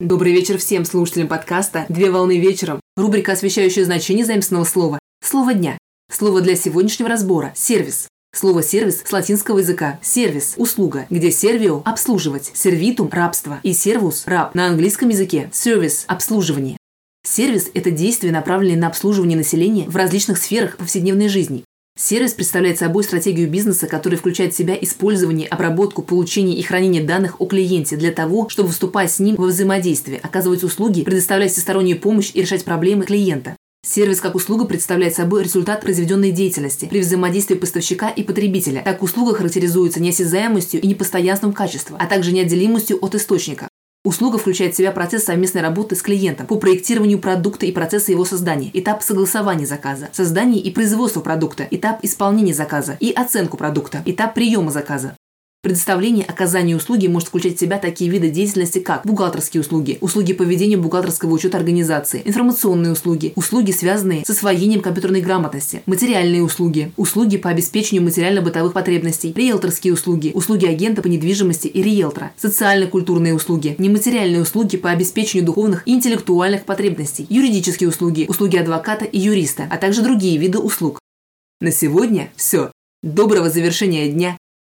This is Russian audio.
Добрый вечер всем слушателям подкаста «Две волны вечером». Рубрика, освещающая значение заимственного слова. Слово дня. Слово для сегодняшнего разбора – сервис. Слово «сервис» с латинского языка «сервис» – услуга, где сервио – обслуживать, сервитум – рабство и сервус – раб на английском языке сервис – обслуживание. Сервис – это действие, направленное на обслуживание населения в различных сферах повседневной жизни. Сервис представляет собой стратегию бизнеса, которая включает в себя использование, обработку, получение и хранение данных о клиенте для того, чтобы вступать с ним во взаимодействие, оказывать услуги, предоставлять всестороннюю помощь и решать проблемы клиента. Сервис как услуга представляет собой результат произведенной деятельности при взаимодействии поставщика и потребителя. Так услуга характеризуется неосязаемостью и непостоянством качества, а также неотделимостью от источника. Услуга включает в себя процесс совместной работы с клиентом по проектированию продукта и процесса его создания, этап согласования заказа, создания и производства продукта, этап исполнения заказа и оценку продукта, этап приема заказа. Предоставление оказания услуги может включать в себя такие виды деятельности, как бухгалтерские услуги, услуги по ведению бухгалтерского учета организации, информационные услуги, услуги, связанные с освоением компьютерной грамотности, материальные услуги, услуги по обеспечению материально-бытовых потребностей, риэлторские услуги, услуги агента по недвижимости и риэлтора, социально-культурные услуги, нематериальные услуги по обеспечению духовных и интеллектуальных потребностей, юридические услуги, услуги адвоката и юриста, а также другие виды услуг. На сегодня все. Доброго завершения дня